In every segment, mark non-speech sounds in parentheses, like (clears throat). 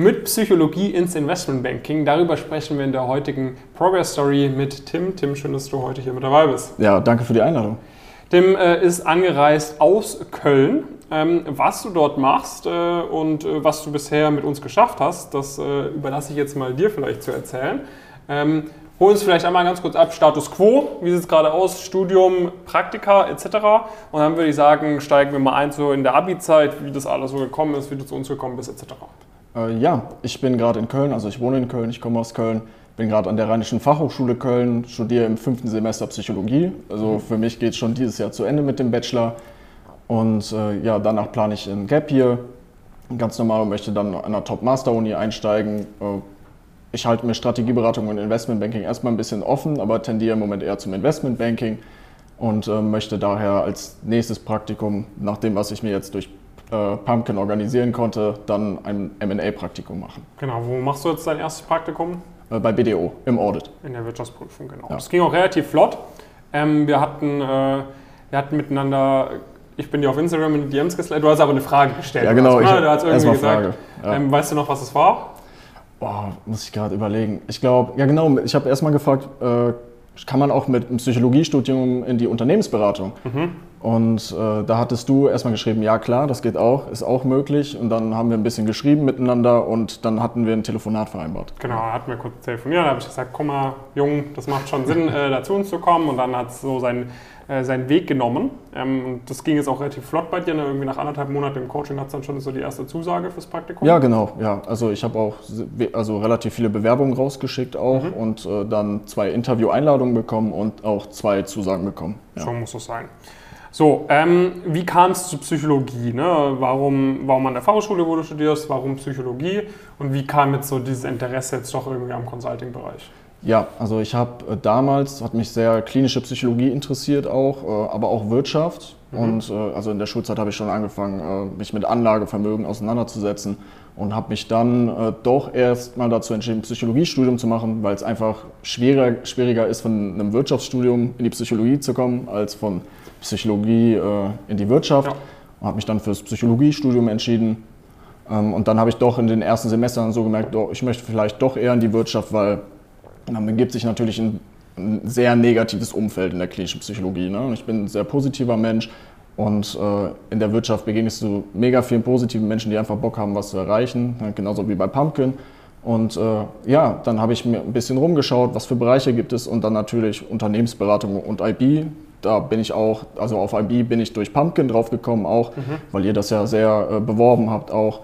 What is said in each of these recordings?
Mit Psychologie ins Investmentbanking. Darüber sprechen wir in der heutigen Progress Story mit Tim. Tim, schön, dass du heute hier mit dabei bist. Ja, danke für die Einladung. Tim äh, ist angereist aus Köln. Ähm, was du dort machst äh, und äh, was du bisher mit uns geschafft hast, das äh, überlasse ich jetzt mal dir vielleicht zu erzählen. Ähm, hol uns vielleicht einmal ganz kurz ab, Status Quo, wie sieht es gerade aus, Studium, Praktika etc. Und dann würde ich sagen, steigen wir mal ein so in der Abi-Zeit, wie das alles so gekommen ist, wie du zu uns gekommen bist etc. Äh, ja, ich bin gerade in Köln, also ich wohne in Köln, ich komme aus Köln, bin gerade an der Rheinischen Fachhochschule Köln, studiere im fünften Semester Psychologie. Also mhm. für mich geht es schon dieses Jahr zu Ende mit dem Bachelor. Und äh, ja, danach plane ich ein Gap hier, ganz normal und möchte dann an einer Top-Master-Uni einsteigen. Äh, ich halte mir Strategieberatung und Investmentbanking erstmal ein bisschen offen, aber tendiere im Moment eher zum Investmentbanking und äh, möchte daher als nächstes Praktikum, nach dem, was ich mir jetzt durch äh, Pumpkin organisieren konnte, dann ein MA-Praktikum machen. Genau, wo machst du jetzt dein erstes Praktikum? Äh, bei BDO, im Audit. In der Wirtschaftsprüfung, genau. Ja. Das ging auch relativ flott. Ähm, wir, hatten, äh, wir hatten miteinander ich bin dir auf Instagram in die DMs geslidet, du hast aber eine Frage gestellt. Ja, genau. Hast, ne? Du hast irgendwie gesagt, ja. ähm, weißt du noch, was es war? Boah, muss ich gerade überlegen. Ich glaube, ja genau, ich habe erstmal gefragt, äh, kann man auch mit einem Psychologiestudium in die Unternehmensberatung? Mhm. Und äh, da hattest du erstmal geschrieben, ja klar, das geht auch, ist auch möglich. Und dann haben wir ein bisschen geschrieben miteinander und dann hatten wir ein Telefonat vereinbart. Genau, hatten wir kurz telefoniert, da habe ich gesagt, komm mal, Jung, das macht schon Sinn, äh, dazu uns zu kommen. Und dann hat es so sein, äh, seinen Weg genommen. Ähm, und das ging jetzt auch relativ flott bei dir. Ne? Irgendwie nach anderthalb Monaten im Coaching hat es dann schon so die erste Zusage fürs Praktikum. Ja, genau. Ja, also ich habe auch also relativ viele Bewerbungen rausgeschickt auch mhm. und äh, dann zwei Interview-Einladungen bekommen und auch zwei Zusagen bekommen. Ja. So muss es sein. So, ähm, wie kam es zur Psychologie? Ne? Warum, warum an der Fachhochschule, wo du studierst, warum Psychologie? Und wie kam jetzt so dieses Interesse jetzt doch irgendwie am Consulting-Bereich? Ja, also ich habe äh, damals, hat mich sehr klinische Psychologie interessiert auch, äh, aber auch Wirtschaft. Mhm. Und äh, also in der Schulzeit habe ich schon angefangen, mich mit Anlagevermögen auseinanderzusetzen und habe mich dann doch erst mal dazu entschieden, ein Psychologiestudium zu machen, weil es einfach schwieriger, schwieriger ist, von einem Wirtschaftsstudium in die Psychologie zu kommen, als von Psychologie äh, in die Wirtschaft. Ja. Und habe mich dann fürs Psychologiestudium entschieden. Ähm, und dann habe ich doch in den ersten Semestern so gemerkt, doch, ich möchte vielleicht doch eher in die Wirtschaft, weil man begibt sich natürlich in ein sehr negatives Umfeld in der klinischen Psychologie. Ne? Ich bin ein sehr positiver Mensch und äh, in der Wirtschaft begegnest du mega vielen positiven Menschen, die einfach Bock haben, was zu erreichen, ne? genauso wie bei Pumpkin. Und äh, ja, dann habe ich mir ein bisschen rumgeschaut, was für Bereiche gibt es und dann natürlich Unternehmensberatung und IB. Da bin ich auch, also auf IB bin ich durch Pumpkin draufgekommen auch, mhm. weil ihr das ja sehr äh, beworben habt auch.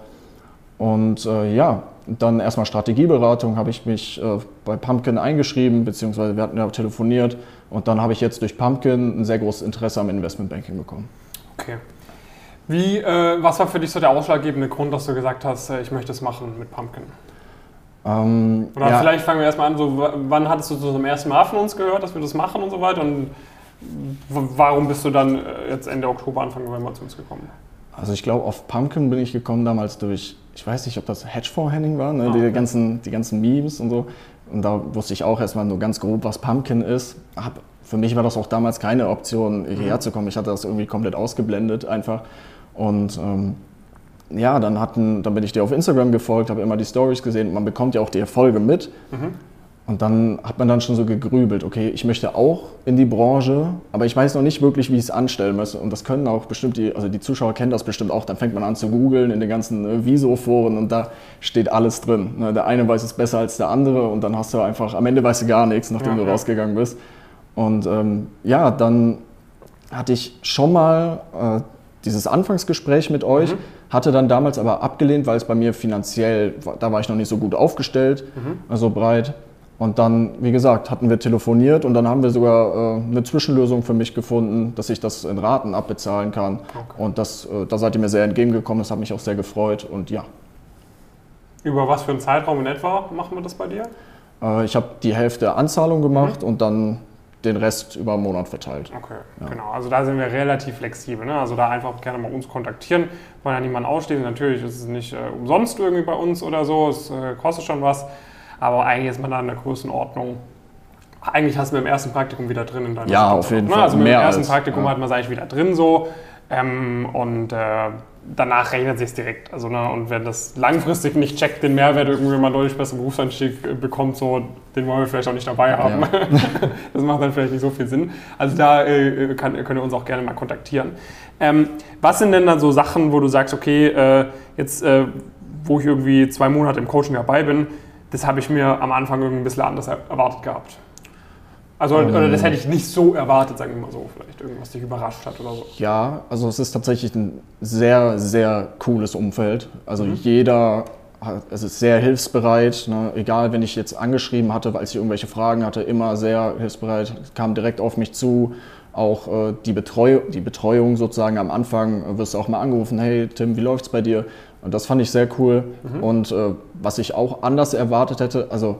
Und äh, ja, dann erstmal Strategieberatung, habe ich mich äh, bei Pumpkin eingeschrieben, beziehungsweise wir hatten ja telefoniert und dann habe ich jetzt durch Pumpkin ein sehr großes Interesse am Investmentbanking bekommen. Okay. Wie, äh, was war für dich so der ausschlaggebende Grund, dass du gesagt hast, äh, ich möchte es machen mit Pumpkin? Ähm, Oder ja. vielleicht fangen wir erstmal an, so, wann hattest du so zum ersten Mal von uns gehört, dass wir das machen und so weiter? Und warum bist du dann äh, jetzt Ende Oktober, Anfang November zu uns gekommen? Also ich glaube, auf Pumpkin bin ich gekommen damals durch, ich weiß nicht, ob das Hedgefonds-Henning war, ne? Ah, okay. die, ganzen, die ganzen Memes und so. Und da wusste ich auch erstmal nur ganz grob, was Pumpkin ist. Hab, für mich war das auch damals keine Option, hierher mhm. zu kommen. Ich hatte das irgendwie komplett ausgeblendet einfach. Und ähm, ja, dann, hatten, dann bin ich dir auf Instagram gefolgt, habe immer die Stories gesehen. Man bekommt ja auch die Erfolge mit. Mhm. Und dann hat man dann schon so gegrübelt, okay, ich möchte auch in die Branche, aber ich weiß noch nicht wirklich, wie ich es anstellen muss. Und das können auch bestimmt die, also die Zuschauer kennen das bestimmt auch. Dann fängt man an zu googeln in den ganzen äh, Viso-Foren und da steht alles drin. Ne? Der eine weiß es besser als der andere und dann hast du einfach, am Ende weißt du gar nichts, nachdem ja, du ja. rausgegangen bist. Und ähm, ja, dann hatte ich schon mal äh, dieses Anfangsgespräch mit euch, mhm. hatte dann damals aber abgelehnt, weil es bei mir finanziell, da war ich noch nicht so gut aufgestellt, mhm. also breit. Und dann, wie gesagt, hatten wir telefoniert und dann haben wir sogar äh, eine Zwischenlösung für mich gefunden, dass ich das in Raten abbezahlen kann. Okay. Und das, äh, da seid ihr mir sehr entgegengekommen, das hat mich auch sehr gefreut und ja. Über was für einen Zeitraum in etwa machen wir das bei dir? Äh, ich habe die Hälfte Anzahlung gemacht mhm. und dann den Rest über einen Monat verteilt. Okay, ja. genau. Also da sind wir relativ flexibel. Ne? Also da einfach gerne mal uns kontaktieren, wollen ja niemanden ausstehen. Natürlich ist es nicht äh, umsonst irgendwie bei uns oder so, es äh, kostet schon was. Aber eigentlich ist man da in der Größenordnung. Eigentlich hast du mit dem ersten Praktikum wieder drin in deiner Ja, auf jeden ne? Fall. Also mit Mehr dem ersten als, Praktikum ja. hat man es eigentlich wieder drin so. Ähm, und äh, danach rechnet sich direkt. Also, ne, und wer das langfristig nicht checkt, den Mehrwert irgendwie mal deutlich besseren Berufseinstieg äh, bekommt, so, den wollen wir vielleicht auch nicht dabei haben. Ja. (laughs) das macht dann vielleicht nicht so viel Sinn. Also da äh, kann, könnt ihr uns auch gerne mal kontaktieren. Ähm, was sind denn dann so Sachen, wo du sagst, okay, äh, jetzt, äh, wo ich irgendwie zwei Monate im Coaching dabei bin, das habe ich mir am Anfang irgendwie ein bisschen anders erwartet gehabt? Also, ähm, oder das hätte ich nicht so erwartet, sagen wir mal so, vielleicht irgendwas dich überrascht hat oder so. Ja, also es ist tatsächlich ein sehr, sehr cooles Umfeld. Also mhm. jeder es ist sehr hilfsbereit. Ne? Egal, wenn ich jetzt angeschrieben hatte, als ich irgendwelche Fragen hatte, immer sehr hilfsbereit, kam direkt auf mich zu. Auch äh, die, Betreu die Betreuung sozusagen am Anfang äh, wirst du auch mal angerufen, hey Tim, wie läuft's bei dir? Und das fand ich sehr cool. Mhm. Und äh, was ich auch anders erwartet hätte, also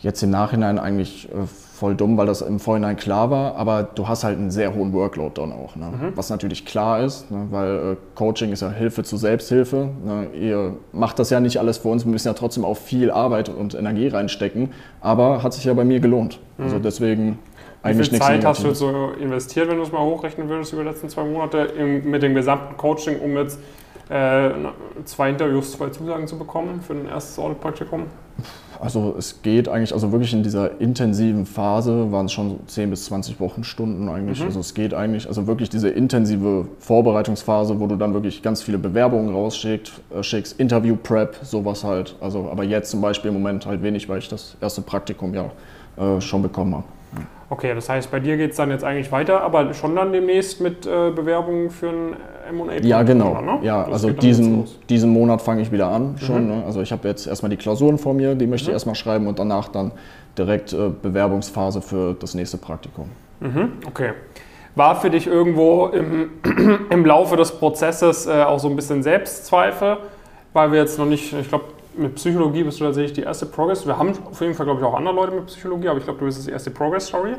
jetzt im Nachhinein eigentlich äh, voll dumm, weil das im Vorhinein klar war, aber du hast halt einen sehr hohen Workload dann auch. Ne? Mhm. Was natürlich klar ist, ne? weil äh, Coaching ist ja Hilfe zur Selbsthilfe. Ne? Ihr macht das ja nicht alles für uns, wir müssen ja trotzdem auch viel Arbeit und Energie reinstecken, aber hat sich ja bei mir gelohnt. Also mhm. Also deswegen eigentlich Wie viel Zeit hast du jetzt so investiert, wenn du es mal hochrechnen würdest über die letzten zwei Monate im, mit dem gesamten Coaching, um jetzt äh, zwei Interviews, zwei Zusagen zu bekommen für ein erstes Audit-Praktikum? Also es geht eigentlich, also wirklich in dieser intensiven Phase waren es schon 10 bis 20 Wochenstunden eigentlich. Mhm. Also es geht eigentlich, also wirklich diese intensive Vorbereitungsphase, wo du dann wirklich ganz viele Bewerbungen rausschickst, äh, schickst, Interview-Prep, sowas halt. Also aber jetzt zum Beispiel im Moment halt wenig, weil ich das erste Praktikum ja äh, schon bekommen habe. Okay, das heißt, bei dir geht es dann jetzt eigentlich weiter, aber schon dann demnächst mit äh, Bewerbungen für ein M&A? Ja, genau. Oder, ne? Ja, das also diesen, diesen Monat fange ich wieder an schon. Mhm. Ne? Also ich habe jetzt erstmal die Klausuren vor mir, die möchte mhm. ich erstmal schreiben und danach dann direkt äh, Bewerbungsphase für das nächste Praktikum. Mhm. Okay. War für dich irgendwo im, (clears throat) im Laufe des Prozesses äh, auch so ein bisschen Selbstzweifel, weil wir jetzt noch nicht, ich glaube, mit Psychologie bist du tatsächlich die erste Progress. Wir haben auf jeden Fall, glaube ich, auch andere Leute mit Psychologie, aber ich glaube, du bist die erste Progress-Story.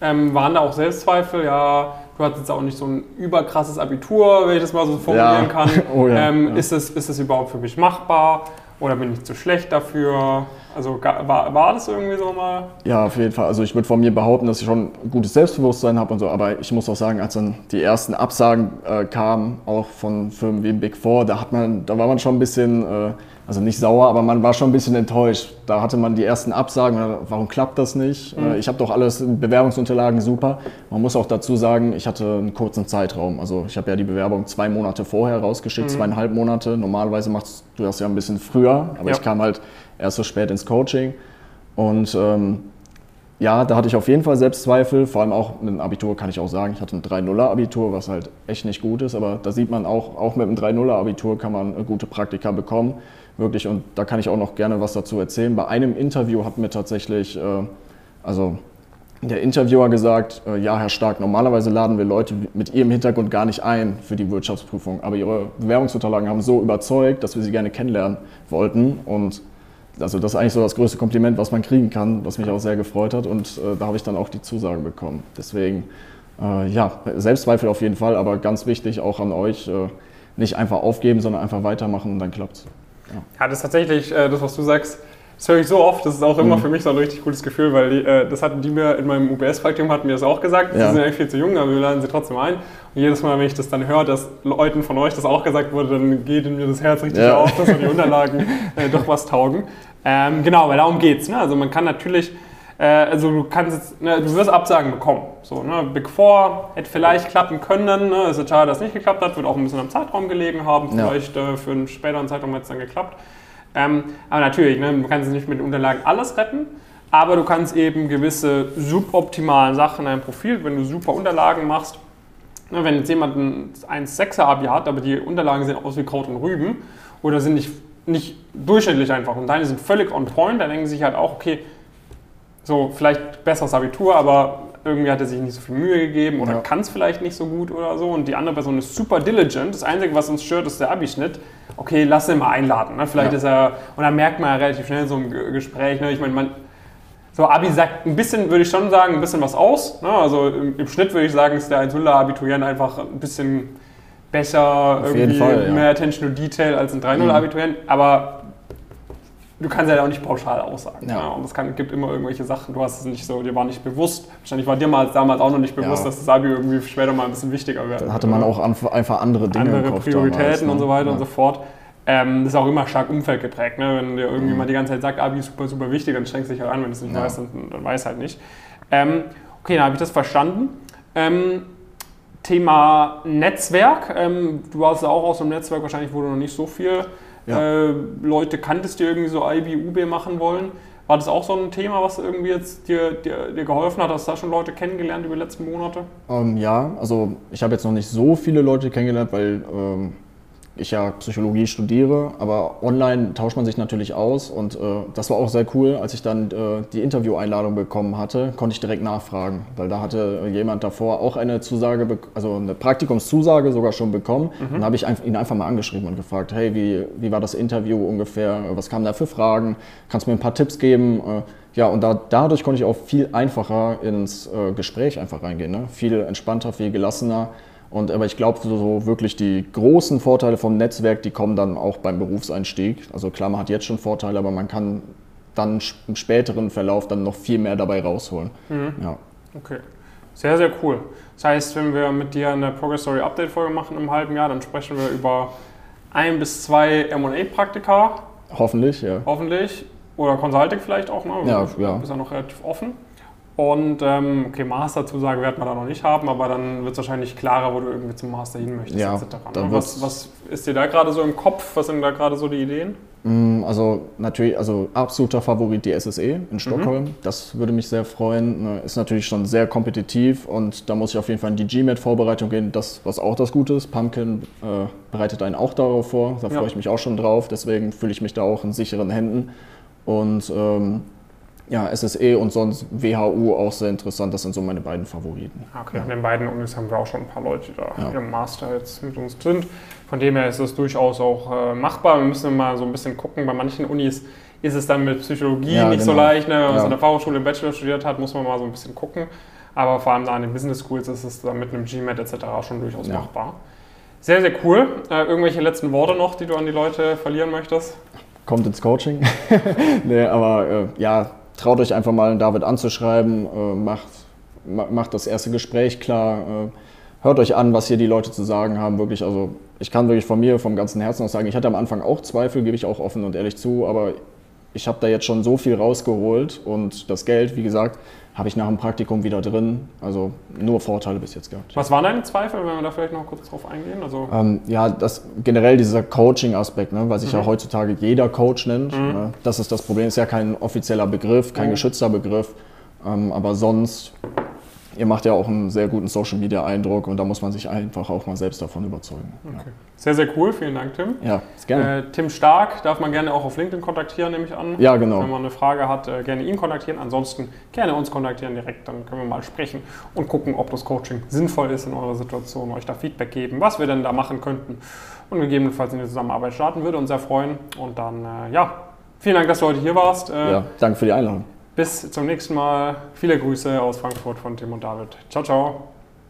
Ähm, waren da auch Selbstzweifel? Ja, du hattest jetzt auch nicht so ein überkrasses Abitur, wenn ich das mal so formulieren ja. kann. (laughs) Oh ja, ähm, ja. Ist, das, ist das überhaupt für mich machbar? Oder bin ich zu schlecht dafür? Also war, war das irgendwie so mal? Ja, auf jeden Fall. Also ich würde von mir behaupten, dass ich schon ein gutes Selbstbewusstsein habe und so. Aber ich muss auch sagen, als dann die ersten Absagen äh, kamen, auch von Firmen wie Big Four, da, hat man, da war man schon ein bisschen... Äh, also nicht sauer, aber man war schon ein bisschen enttäuscht. Da hatte man die ersten Absagen, warum klappt das nicht? Mhm. Äh, ich habe doch alles, Bewerbungsunterlagen super. Man muss auch dazu sagen, ich hatte einen kurzen Zeitraum. Also ich habe ja die Bewerbung zwei Monate vorher rausgeschickt, mhm. zweieinhalb Monate. Normalerweise machst du das ja ein bisschen früher, aber ja. ich kam halt erst so spät ins Coaching. Und ähm, ja, da hatte ich auf jeden Fall Selbstzweifel, vor allem auch mit dem Abitur kann ich auch sagen, ich hatte ein 3-0er-Abitur, was halt echt nicht gut ist, aber da sieht man auch, auch mit einem 3-0er-Abitur kann man gute Praktika bekommen wirklich, und da kann ich auch noch gerne was dazu erzählen. Bei einem Interview hat mir tatsächlich, äh, also der Interviewer gesagt, äh, ja, Herr Stark, normalerweise laden wir Leute mit Ihrem Hintergrund gar nicht ein für die Wirtschaftsprüfung, aber Ihre Bewerbungsunterlagen haben so überzeugt, dass wir Sie gerne kennenlernen wollten und also das ist eigentlich so das größte Kompliment, was man kriegen kann, was mich auch sehr gefreut hat und äh, da habe ich dann auch die Zusage bekommen. Deswegen, äh, ja, Selbstzweifel auf jeden Fall, aber ganz wichtig auch an euch, äh, nicht einfach aufgeben, sondern einfach weitermachen und dann klappt es. Ja, das ist tatsächlich, äh, das, was du sagst, das höre ich so oft, das ist auch immer mhm. für mich so ein richtig gutes Gefühl, weil die, äh, das hatten die mir in meinem UBS-Praktikum hatten mir das auch gesagt. Ja. Sie sind eigentlich viel zu jung, aber wir laden sie trotzdem ein. Und jedes Mal, wenn ich das dann höre, dass Leuten von euch das auch gesagt wurde, dann geht in mir das Herz richtig ja. auf, dass die Unterlagen (laughs) äh, doch was taugen. Ähm, genau, weil darum geht's. Ne? Also man kann natürlich äh, also du kannst jetzt, ne, du wirst Absagen bekommen. So, ne? Big Four hätte vielleicht klappen können. Ne? Es ist schade, dass es nicht geklappt hat. Wird auch ein bisschen am Zeitraum gelegen haben. Vielleicht ja. äh, für einen späteren Zeitraum hätte es dann geklappt. Ähm, aber natürlich, ne, du kannst nicht mit den Unterlagen alles retten. Aber du kannst eben gewisse suboptimalen Sachen in deinem Profil, wenn du super Unterlagen machst, ne, wenn jetzt jemand ein 1,6er Abi hat, aber die Unterlagen sehen aus wie Kraut und Rüben oder sind nicht, nicht durchschnittlich einfach und deine sind völlig on point, dann denken sie sich halt auch, okay, so vielleicht besseres Abitur, aber irgendwie hat er sich nicht so viel Mühe gegeben oder ja. kann es vielleicht nicht so gut oder so. Und die andere Person ist super diligent. Das Einzige, was uns stört, ist der Abischnitt. Okay, lass ihn mal einladen. Ne? Vielleicht ja. ist er, und dann merkt man ja relativ schnell so im Gespräch, ne? ich meine, man, so Abi sagt ein bisschen, würde ich schon sagen, ein bisschen was aus. Ne? Also im, im, Schnitt würde ich sagen, ist der 1 Abiturient einfach ein bisschen besser, Auf irgendwie Fall, ja. mehr Attention to Detail als ein 3-0 Abiturient. Aber du kannst ja auch nicht pauschal aussagen. Ja. Ja. Und es kann, gibt immer irgendwelche Sachen, du hast es nicht so, dir war nicht bewusst. Wahrscheinlich war dir mal damals auch noch nicht bewusst, Ja. dass das Abi irgendwie später mal ein bisschen wichtiger wird. Da hatte man auch einfach andere Dinge im andere Kopf Prioritäten damals, ne? und so weiter ja. und so fort. Ähm, das ist auch immer stark umfeldgeprägt. Ne? Wenn dir Mhm. irgendjemand die ganze Zeit sagt, Abi ist super, super wichtig, dann strengst du dich halt an. Wenn du es nicht weißt, dann, dann weiß halt nicht. Ähm, okay, dann habe ich das verstanden. Ähm, Thema Netzwerk. Ähm, du warst ja auch aus dem Netzwerk, wahrscheinlich wurde noch nicht so viel Ja. äh, Leute kanntest, die irgendwie so IB, UB machen wollen. War das auch so ein Thema, was irgendwie jetzt dir, dir, dir geholfen hat? Hast du da schon Leute kennengelernt über die letzten Monate? Ähm, ja, also ich habe jetzt noch nicht so viele Leute kennengelernt, weil ähm, ich ja Psychologie studiere, aber online tauscht man sich natürlich aus und äh, das war auch sehr cool. Als ich dann äh, die Intervieweinladung bekommen hatte, konnte ich direkt nachfragen, weil da hatte jemand davor auch eine Zusage, also eine Praktikumszusage sogar schon bekommen. Und dann habe ich ihn einfach mal angeschrieben und gefragt, hey, wie, wie war das Interview ungefähr? Was kamen da für Fragen? Kannst du mir ein paar Tipps geben? Äh, ja, und da, dadurch konnte ich auch viel einfacher ins äh, Gespräch einfach reingehen. Ne? Viel entspannter, viel gelassener. Und, aber ich glaube, so, so wirklich die großen Vorteile vom Netzwerk, die kommen dann auch beim Berufseinstieg. Also klar, man hat jetzt schon Vorteile, aber man kann dann im späteren Verlauf dann noch viel mehr dabei rausholen. Ja. Okay, sehr, sehr cool. Das heißt, wenn wir mit dir eine Progress Story Update Folge machen im halben Jahr, dann sprechen wir über ein bis zwei M&A-Praktika, Hoffentlich, ja. hoffentlich. Oder Consulting vielleicht auch, ne? Ja, Du ja. bist ja noch relativ offen. Und ähm, okay, Masterzusage werden wir da noch nicht haben, aber dann wird es wahrscheinlich klarer, wo du irgendwie zum Master hin möchtest, Ja, etc. Ne? Was, was ist dir da gerade so im Kopf? Was sind da gerade so die Ideen? Mm, Also natürlich, also absoluter Favorit die SSE in Stockholm. Das würde mich sehr freuen. Ne, Ist natürlich schon sehr kompetitiv und da muss ich auf jeden Fall in die GMAT-Vorbereitung gehen. Das, was auch das Gute ist. Pumpkin äh, bereitet einen auch darauf vor. Da Ja. freue ich mich auch schon drauf. Deswegen fühle ich mich da auch in sicheren Händen. Und ähm, ja, SSE und sonst WHU auch sehr interessant. Das sind so meine beiden Favoriten. Okay, an den beiden Unis haben wir auch schon ein paar Leute, die da Ja. im Master jetzt mit uns sind. Von dem her ist es durchaus auch äh, machbar. Wir müssen mal so ein bisschen gucken. Bei manchen Unis ist es dann mit Psychologie Ja, nicht so genau. leicht. Ne? Wenn man Ja. so in der Fachhochschule im Bachelor studiert hat, muss man mal so ein bisschen gucken. Aber vor allem da an den Business Schools ist es dann mit einem GMAT etc. schon durchaus Ja. machbar. Sehr, sehr cool. Äh, irgendwelche letzten Worte noch, die du an die Leute verlieren möchtest? kommt ins Coaching. (laughs) nee, aber äh, ja, traut euch einfach mal David anzuschreiben, äh, macht, ma- macht das erste Gespräch klar, äh, hört euch an, was hier die Leute zu sagen haben. Wirklich, also ich kann wirklich von mir, vom ganzen Herzen aus sagen, ich hatte am Anfang auch Zweifel, gebe ich auch offen und ehrlich zu, aber ich habe da jetzt schon so viel rausgeholt und das Geld, wie gesagt, habe ich nach dem Praktikum wieder drin. Also nur Vorteile bis jetzt gehabt. Was waren deine Zweifel, wenn wir da vielleicht noch kurz drauf eingehen? Also, Ähm, ja, das generell dieser Coaching-Aspekt, ne, weil sich Mhm. ja heutzutage jeder Coach nennt. Ne, das ist das Problem. Ist ja kein offizieller Begriff, kein Mhm. geschützter Begriff. Ähm, aber sonst, ihr macht ja auch einen sehr guten Social-Media-Eindruck und da muss man sich einfach auch mal selbst davon überzeugen. okay. Sehr, sehr cool. Vielen Dank, Tim. Ja, ja gerne. Äh, Tim Stark darf man gerne auch auf LinkedIn kontaktieren, nehme ich an. Ja, genau. Wenn man eine Frage hat, äh, gerne ihn kontaktieren. Ansonsten gerne uns kontaktieren direkt, dann können wir mal sprechen und gucken, ob das Coaching sinnvoll ist in eurer Situation, euch da Feedback geben, was wir denn da machen könnten und gegebenenfalls in die Zusammenarbeit starten. Würde uns sehr freuen. Und dann, äh, ja, vielen Dank, dass du heute hier warst. Äh, ja, danke für die Einladung. Bis zum nächsten Mal. Viele Grüße aus Frankfurt von Tim und David. Ciao, ciao.